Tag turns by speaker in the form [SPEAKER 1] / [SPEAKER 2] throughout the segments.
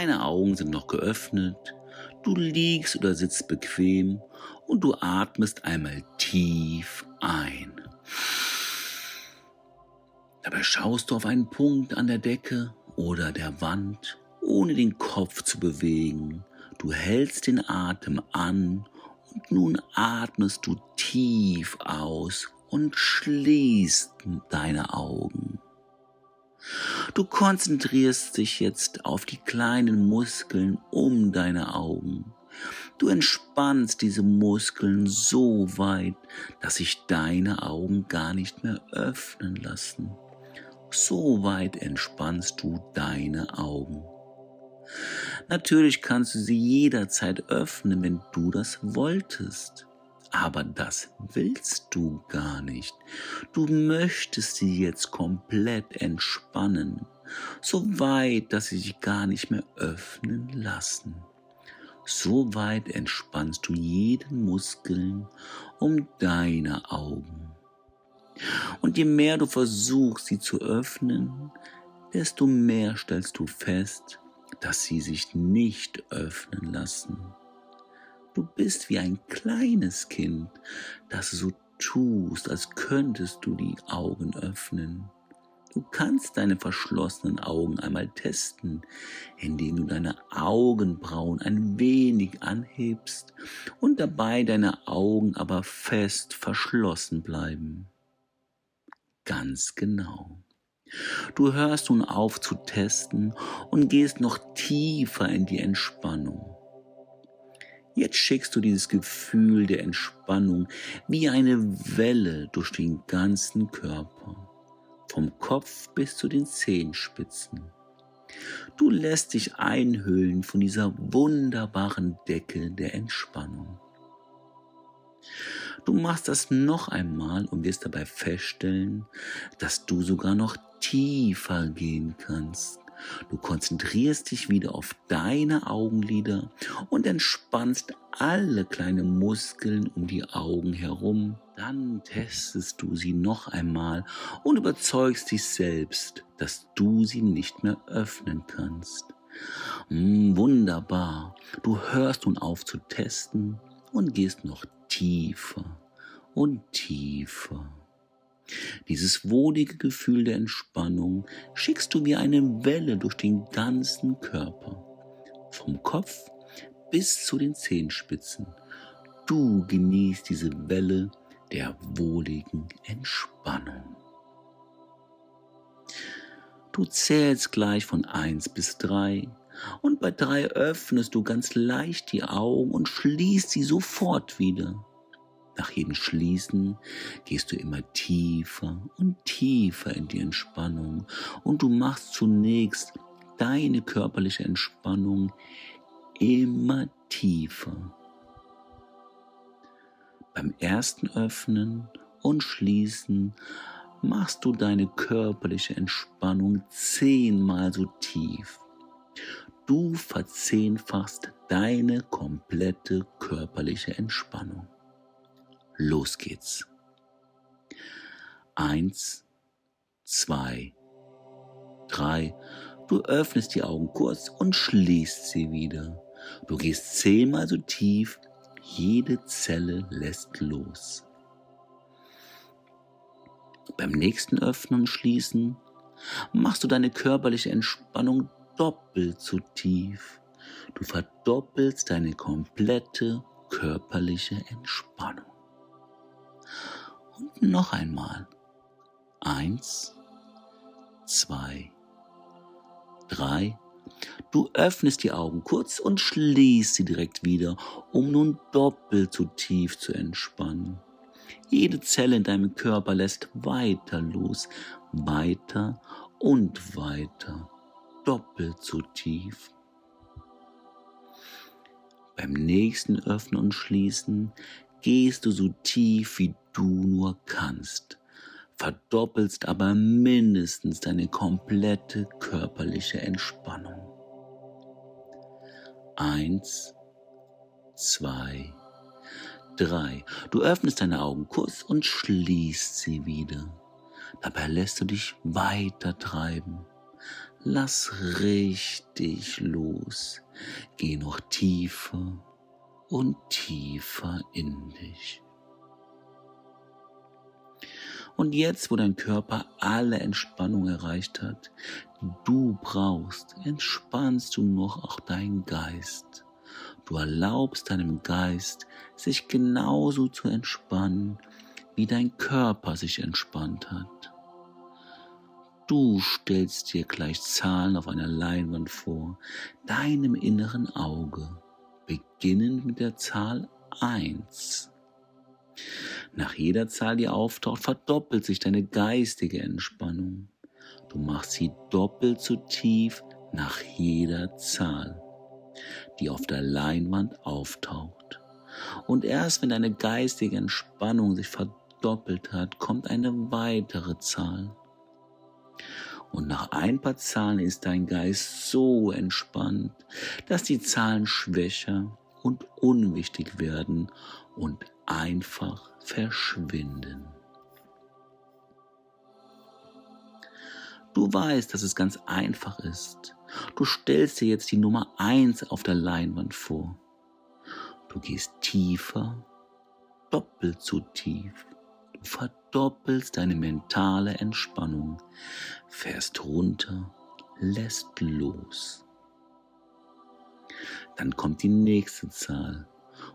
[SPEAKER 1] Deine Augen sind noch geöffnet, du liegst oder sitzt bequem und du atmest einmal tief ein. Dabei schaust du auf einen Punkt an der Decke oder der Wand, ohne den Kopf zu bewegen. Du hältst den Atem an und nun atmest du tief aus und schließt deine Augen. Du konzentrierst dich jetzt auf die kleinen Muskeln um deine Augen. Du entspannst diese Muskeln so weit, dass sich deine Augen gar nicht mehr öffnen lassen. So weit entspannst du deine Augen. Natürlich kannst du sie jederzeit öffnen, wenn du das wolltest. Aber das willst du gar nicht. Du möchtest sie jetzt komplett entspannen, so weit, dass sie sich gar nicht mehr öffnen lassen. So weit entspannst du jeden Muskeln um deine Augen. Und je mehr du versuchst, sie zu öffnen, desto mehr stellst du fest, dass sie sich nicht öffnen lassen. Du bist wie ein kleines Kind, das so tust, als könntest du die Augen öffnen. Du kannst deine verschlossenen Augen einmal testen, indem du deine Augenbrauen ein wenig anhebst und dabei deine Augen aber fest verschlossen bleiben. Ganz genau. Du hörst nun auf zu testen und gehst noch tiefer in die Entspannung. Jetzt schickst du dieses Gefühl der Entspannung wie eine Welle durch den ganzen Körper, vom Kopf bis zu den Zehenspitzen. Du lässt dich einhüllen von dieser wunderbaren Decke der Entspannung. Du machst das noch einmal und wirst dabei feststellen, dass du sogar noch tiefer gehen kannst. Du konzentrierst dich wieder auf deine Augenlider und entspannst alle kleinen Muskeln um die Augen herum. Dann testest du sie noch einmal und überzeugst dich selbst, dass du sie nicht mehr öffnen kannst. Hm, wunderbar. Du hörst nun auf zu testen und gehst noch tiefer und tiefer. Dieses wohlige Gefühl der Entspannung schickst du wie eine Welle durch den ganzen Körper, vom Kopf bis zu den Zehenspitzen. Du genießt diese Welle der wohligen Entspannung. Du zählst gleich von eins bis drei und bei drei öffnest du ganz leicht die Augen und schließt sie sofort wieder. Nach jedem Schließen gehst du immer tiefer und tiefer in die Entspannung und du machst zunächst deine körperliche Entspannung immer tiefer. Beim ersten Öffnen und Schließen machst du deine körperliche Entspannung zehnmal so tief. Du verzehnfachst deine komplette körperliche Entspannung. Los geht's. Eins, zwei, drei. Du öffnest die Augen kurz und schließt sie wieder. Du gehst zehnmal so tief. Jede Zelle lässt los. Beim nächsten Öffnen und Schließen machst du deine körperliche Entspannung doppelt so tief. Du verdoppelst deine komplette körperliche Entspannung. Und noch einmal. Eins, zwei, drei. Du öffnest die Augen kurz und schließt sie direkt wieder, um nun doppelt so tief zu entspannen. Jede Zelle in deinem Körper lässt weiter los, weiter und weiter, doppelt so tief. Beim nächsten Öffnen und Schließen gehst du so tief wie du nur kannst, verdoppelst aber mindestens deine komplette körperliche Entspannung. Eins, zwei, drei. Du öffnest deine Augen kurz und schließt sie wieder. Dabei lässt du dich weiter treiben. Lass richtig los. Geh noch tiefer und tiefer in dich. Und jetzt, wo dein Körper alle Entspannung erreicht hat, die du brauchst, entspannst du noch auch deinen Geist. Du erlaubst deinem Geist, sich genauso zu entspannen, wie dein Körper sich entspannt hat. Du stellst dir gleich Zahlen auf einer Leinwand vor, deinem inneren Auge, beginnend mit der Zahl 1. Nach jeder Zahl, die auftaucht, verdoppelt sich deine geistige Entspannung. Du machst sie doppelt so tief nach jeder Zahl, die auf der Leinwand auftaucht. Und erst wenn deine geistige Entspannung sich verdoppelt hat, kommt eine weitere Zahl. Und nach ein paar Zahlen ist dein Geist so entspannt, dass die Zahlen schwächer und unwichtig werden und einfach verschwinden. Du weißt, dass es ganz einfach ist. Du stellst dir jetzt die Nummer eins auf der Leinwand vor. Du gehst tiefer, doppelt so tief. Du verdoppelst deine mentale Entspannung, fährst runter, lässt los. Dann kommt die nächste Zahl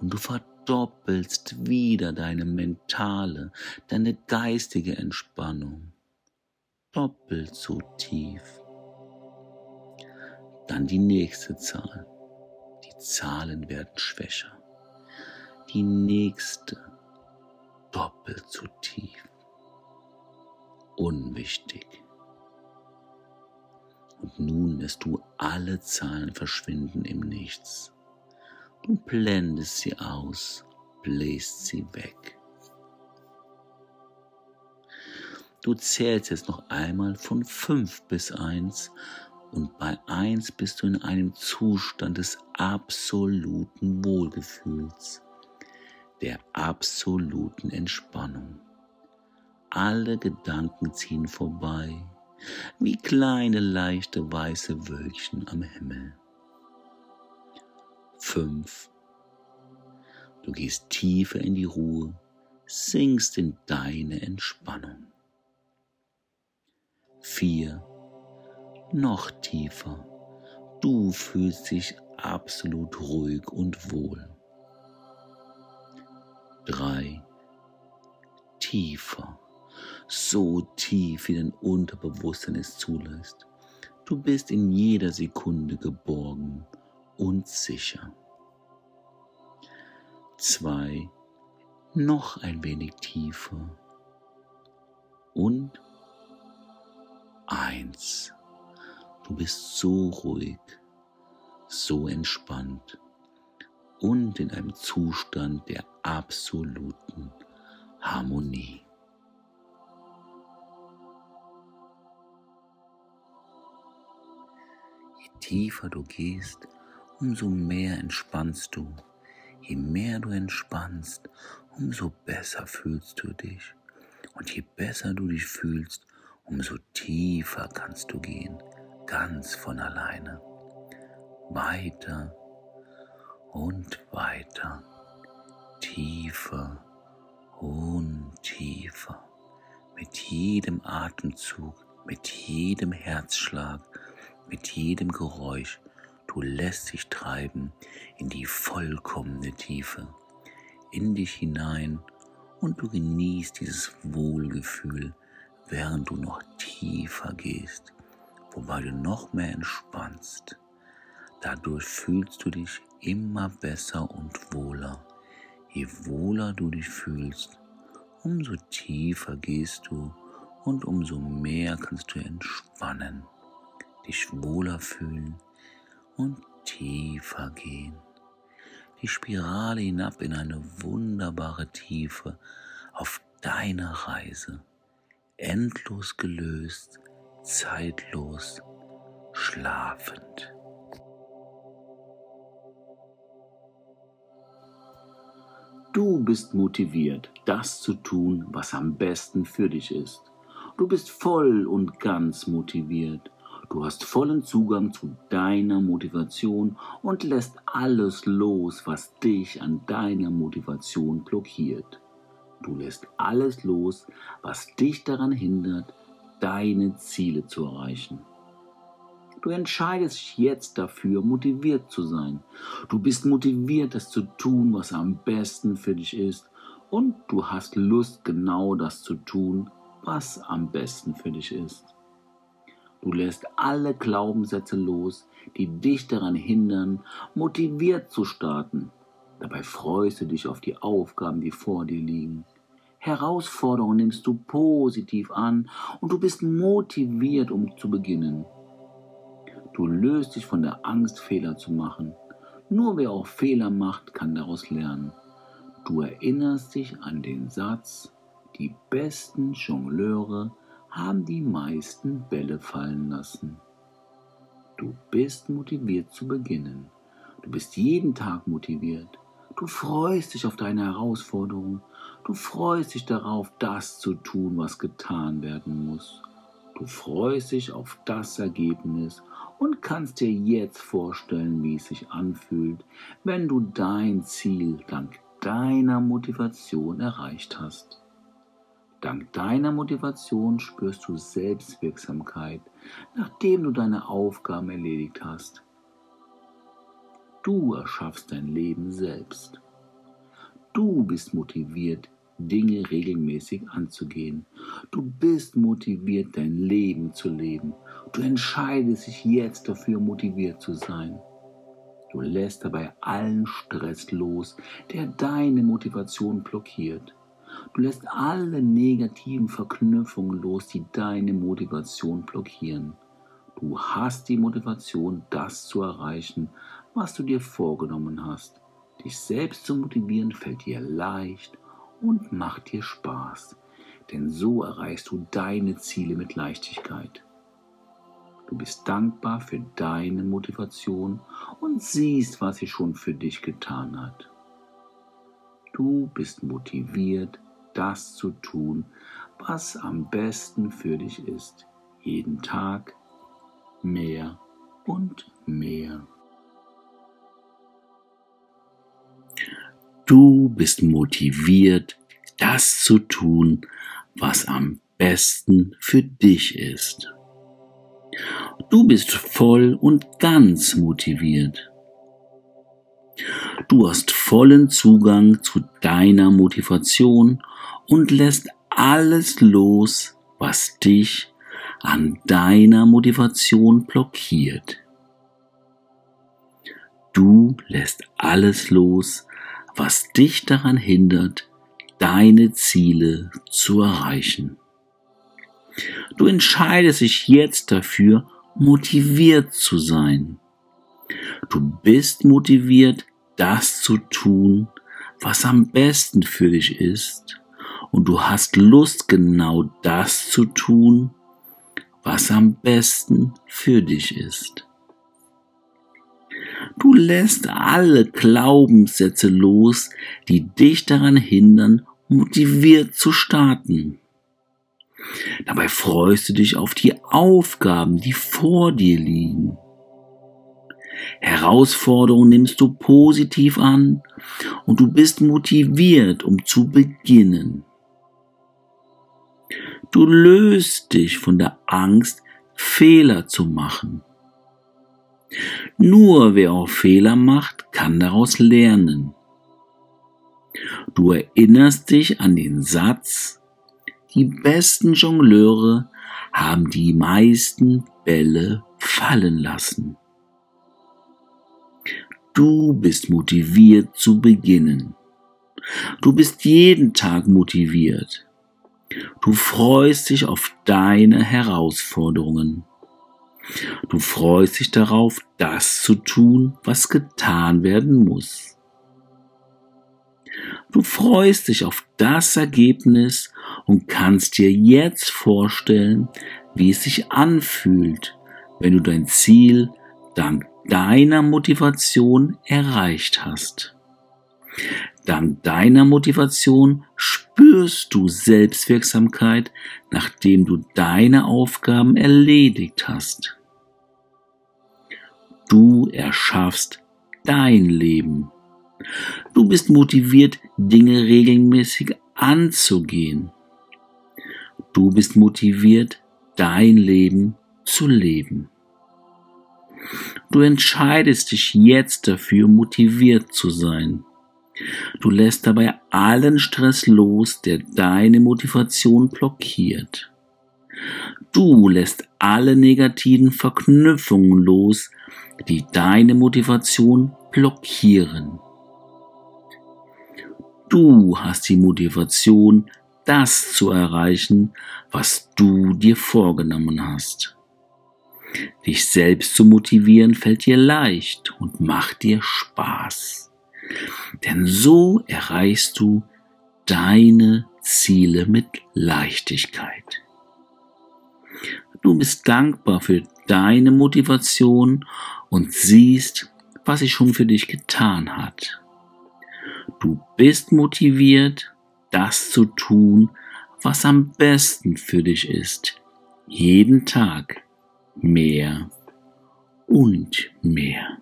[SPEAKER 1] und du verdoppelst wieder deine mentale, deine geistige Entspannung. Doppelt so tief. Dann die nächste Zahl. Die Zahlen werden schwächer. Die nächste doppelt so tief. Unwichtig. Und nun lässt du alle Zahlen verschwinden im Nichts. Du blendest sie aus, bläst sie weg. Du zählst jetzt noch einmal von fünf bis eins und bei eins bist du in einem Zustand des absoluten Wohlgefühls, der absoluten Entspannung. Alle Gedanken ziehen vorbei, wie kleine leichte weiße Wölkchen am Himmel. Fünf. Du gehst tiefer in die Ruhe, sinkst in deine Entspannung. Vier. Noch tiefer. Du fühlst dich absolut ruhig und wohl. Drei. Tiefer so tief wie dein Unterbewusstsein es zulässt. Du bist in jeder Sekunde geborgen und sicher. Zwei, noch ein wenig tiefer. Und eins, du bist so ruhig, so entspannt und in einem Zustand der absoluten Harmonie. tiefer du gehst, umso mehr entspannst du. Je mehr du entspannst, umso besser fühlst du dich. Und je besser du dich fühlst, umso tiefer kannst du gehen, ganz von alleine. Weiter und weiter, tiefer und tiefer. Mit jedem Atemzug, mit jedem Herzschlag mit jedem Geräusch, du lässt dich treiben in die vollkommene Tiefe, in dich hinein und du genießt dieses Wohlgefühl, während du noch tiefer gehst, wobei du noch mehr entspannst. Dadurch fühlst du dich immer besser und wohler. Je wohler du dich fühlst, umso tiefer gehst du und umso mehr kannst du entspannen dich wohler fühlen und tiefer gehen. Die Spirale hinab in eine wunderbare Tiefe auf deiner Reise. Endlos gelöst, zeitlos, schlafend. Du bist motiviert, das zu tun, was am besten für dich ist. Du bist voll und ganz motiviert Du hast vollen Zugang zu deiner Motivation und lässt alles los, was dich an deiner Motivation blockiert. Du lässt alles los, was dich daran hindert, deine Ziele zu erreichen. Du entscheidest dich jetzt dafür, motiviert zu sein. Du bist motiviert, das zu tun, was am besten für dich ist. Und du hast Lust, genau das zu tun, was am besten für dich ist. Du lässt alle Glaubenssätze los, die dich daran hindern, motiviert zu starten. Dabei freust du dich auf die Aufgaben, die vor dir liegen. Herausforderungen nimmst du positiv an und du bist motiviert, um zu beginnen. Du löst dich von der Angst, Fehler zu machen. Nur wer auch Fehler macht, kann daraus lernen. Du erinnerst dich an den Satz, die besten Jongleure haben die meisten Bälle fallen lassen. Du bist motiviert zu beginnen. Du bist jeden Tag motiviert. Du freust dich auf deine Herausforderung. Du freust dich darauf, das zu tun, was getan werden muss. Du freust dich auf das Ergebnis und kannst dir jetzt vorstellen, wie es sich anfühlt, wenn du dein Ziel dank deiner Motivation erreicht hast. Dank deiner Motivation spürst du Selbstwirksamkeit, nachdem du deine Aufgaben erledigt hast. Du erschaffst dein Leben selbst. Du bist motiviert, Dinge regelmäßig anzugehen. Du bist motiviert, dein Leben zu leben. Du entscheidest dich jetzt dafür, motiviert zu sein. Du lässt dabei allen Stress los, der deine Motivation blockiert. Du lässt alle negativen Verknüpfungen los, die deine Motivation blockieren. Du hast die Motivation, das zu erreichen, was du dir vorgenommen hast. Dich selbst zu motivieren fällt dir leicht und macht dir Spaß, denn so erreichst du deine Ziele mit Leichtigkeit. Du bist dankbar für deine Motivation und siehst, was sie schon für dich getan hat. Du bist motiviert, das zu tun, was am besten für dich ist. Jeden Tag mehr und mehr. Du bist motiviert, das zu tun, was am besten für dich ist. Du bist voll und ganz motiviert. Du hast vollen Zugang zu deiner Motivation und lässt alles los, was dich an deiner Motivation blockiert. Du lässt alles los, was dich daran hindert, deine Ziele zu erreichen. Du entscheidest dich jetzt dafür, motiviert zu sein. Du bist motiviert, das zu tun, was am besten für dich ist. Und du hast Lust, genau das zu tun, was am besten für dich ist. Du lässt alle Glaubenssätze los, die dich daran hindern, motiviert zu starten. Dabei freust du dich auf die Aufgaben, die vor dir liegen. Herausforderungen nimmst du positiv an und du bist motiviert, um zu beginnen. Du löst dich von der Angst, Fehler zu machen. Nur wer auch Fehler macht, kann daraus lernen. Du erinnerst dich an den Satz, die besten Jongleure haben die meisten Bälle fallen lassen. Du bist motiviert zu beginnen. Du bist jeden Tag motiviert. Du freust dich auf deine Herausforderungen. Du freust dich darauf, das zu tun, was getan werden muss. Du freust dich auf das Ergebnis und kannst dir jetzt vorstellen, wie es sich anfühlt, wenn du dein Ziel dank deiner Motivation erreicht hast. Dank deiner Motivation spürst du Selbstwirksamkeit, nachdem du deine Aufgaben erledigt hast. Du erschaffst dein Leben. Du bist motiviert, Dinge regelmäßig anzugehen. Du bist motiviert, dein Leben zu leben. Du entscheidest dich jetzt dafür, motiviert zu sein. Du lässt dabei allen Stress los, der deine Motivation blockiert. Du lässt alle negativen Verknüpfungen los, die deine Motivation blockieren. Du hast die Motivation, das zu erreichen, was du dir vorgenommen hast. Dich selbst zu motivieren fällt dir leicht und macht dir Spaß. Denn so erreichst du deine Ziele mit Leichtigkeit. Du bist dankbar für deine Motivation und siehst, was sie schon für dich getan hat. Du bist motiviert, das zu tun, was am besten für dich ist. Jeden Tag mehr und mehr.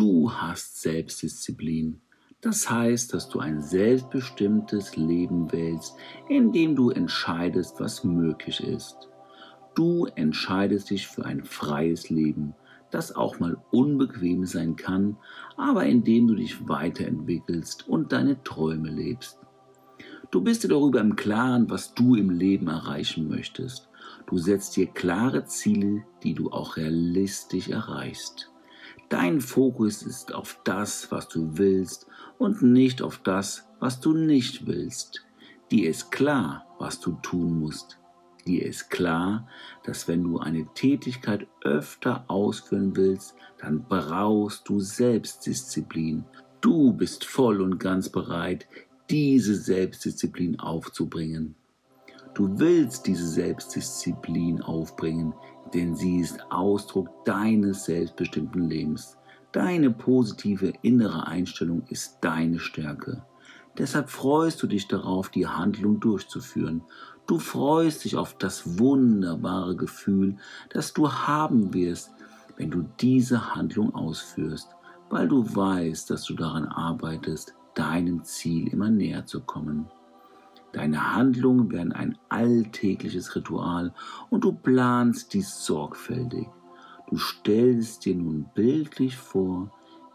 [SPEAKER 1] Du hast Selbstdisziplin. Das heißt, dass du ein selbstbestimmtes Leben wählst, in dem du entscheidest, was möglich ist. Du entscheidest dich für ein freies Leben, das auch mal unbequem sein kann, aber in dem du dich weiterentwickelst und deine Träume lebst. Du bist dir darüber im Klaren, was du im Leben erreichen möchtest. Du setzt dir klare Ziele, die du auch realistisch erreichst. Dein Fokus ist auf das, was du willst und nicht auf das, was du nicht willst. Dir ist klar, was du tun musst. Dir ist klar, dass wenn du eine Tätigkeit öfter ausführen willst, dann brauchst du Selbstdisziplin. Du bist voll und ganz bereit, diese Selbstdisziplin aufzubringen. Du willst diese Selbstdisziplin aufbringen, denn sie ist Ausdruck deines selbstbestimmten Lebens. Deine positive innere Einstellung ist deine Stärke. Deshalb freust du dich darauf, die Handlung durchzuführen. Du freust dich auf das wunderbare Gefühl, das du haben wirst, wenn du diese Handlung ausführst, weil du weißt, dass du daran arbeitest, deinem Ziel immer näher zu kommen. Deine Handlungen werden ein alltägliches Ritual und du planst dies sorgfältig. Du stellst dir nun bildlich vor,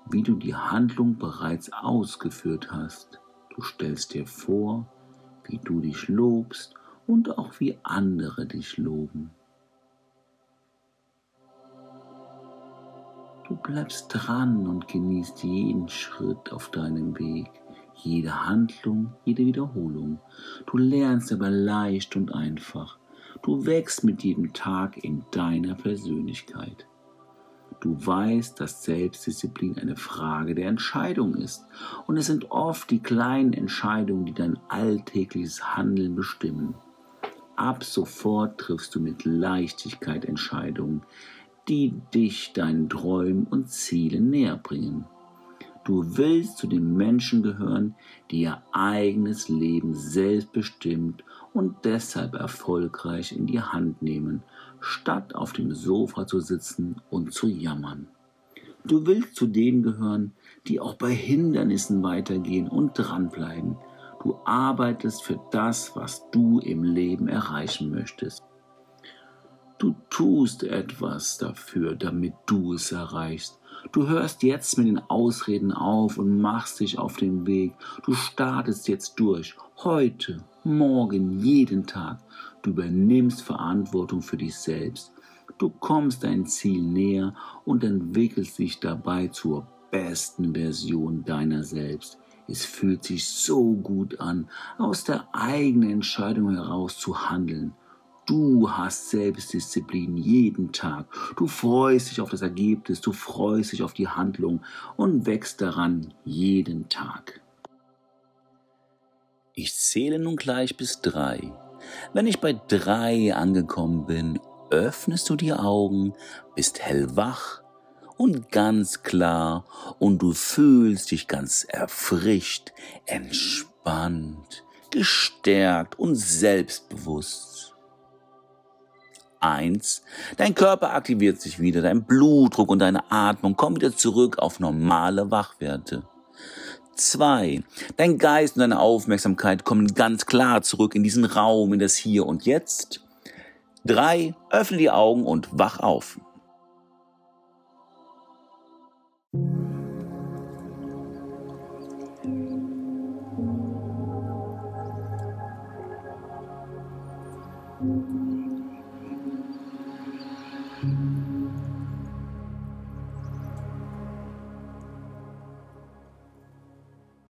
[SPEAKER 1] wie du die Handlung bereits ausgeführt hast. Du stellst dir vor, wie du dich lobst und auch wie andere dich loben. Du bleibst dran und genießt jeden Schritt auf deinem Weg, jede Handlung, jede Wiederholung. Du lernst aber leicht und einfach. Du wächst mit jedem Tag in deiner Persönlichkeit. Du weißt, dass Selbstdisziplin eine Frage der Entscheidung ist. Und es sind oft die kleinen Entscheidungen, die dein alltägliches Handeln bestimmen. Ab sofort triffst du mit Leichtigkeit Entscheidungen, die dich deinen Träumen und Zielen näher bringen. Du willst zu den Menschen gehören, die ihr eigenes Leben selbstbestimmt und deshalb erfolgreich in die Hand nehmen, statt auf dem Sofa zu sitzen und zu jammern. Du willst zu denen gehören, die auch bei Hindernissen weitergehen und dranbleiben. Du arbeitest für das, was du im Leben erreichen möchtest. Du tust etwas dafür, damit du es erreichst. Du hörst jetzt mit den Ausreden auf und machst dich auf den Weg. Du startest jetzt durch. Heute, morgen, jeden Tag. Du übernimmst Verantwortung für dich selbst. Du kommst dein Ziel näher und entwickelst dich dabei zur besten Version deiner selbst. Es fühlt sich so gut an, aus der eigenen Entscheidung heraus zu handeln. Du hast Selbstdisziplin jeden Tag. Du freust dich auf das Ergebnis, du freust dich auf die Handlung und wächst daran jeden Tag. Ich zähle nun gleich bis drei. Wenn ich bei drei angekommen bin, öffnest du die Augen, bist hellwach und ganz klar und du fühlst dich ganz erfrischt, entspannt, gestärkt und selbstbewusst. Eins, dein Körper aktiviert sich wieder, dein Blutdruck und deine Atmung kommen wieder zurück auf normale Wachwerte. Zwei, dein Geist und deine Aufmerksamkeit kommen ganz klar zurück in diesen Raum, in das Hier und Jetzt. Drei, öffne die Augen und wach auf.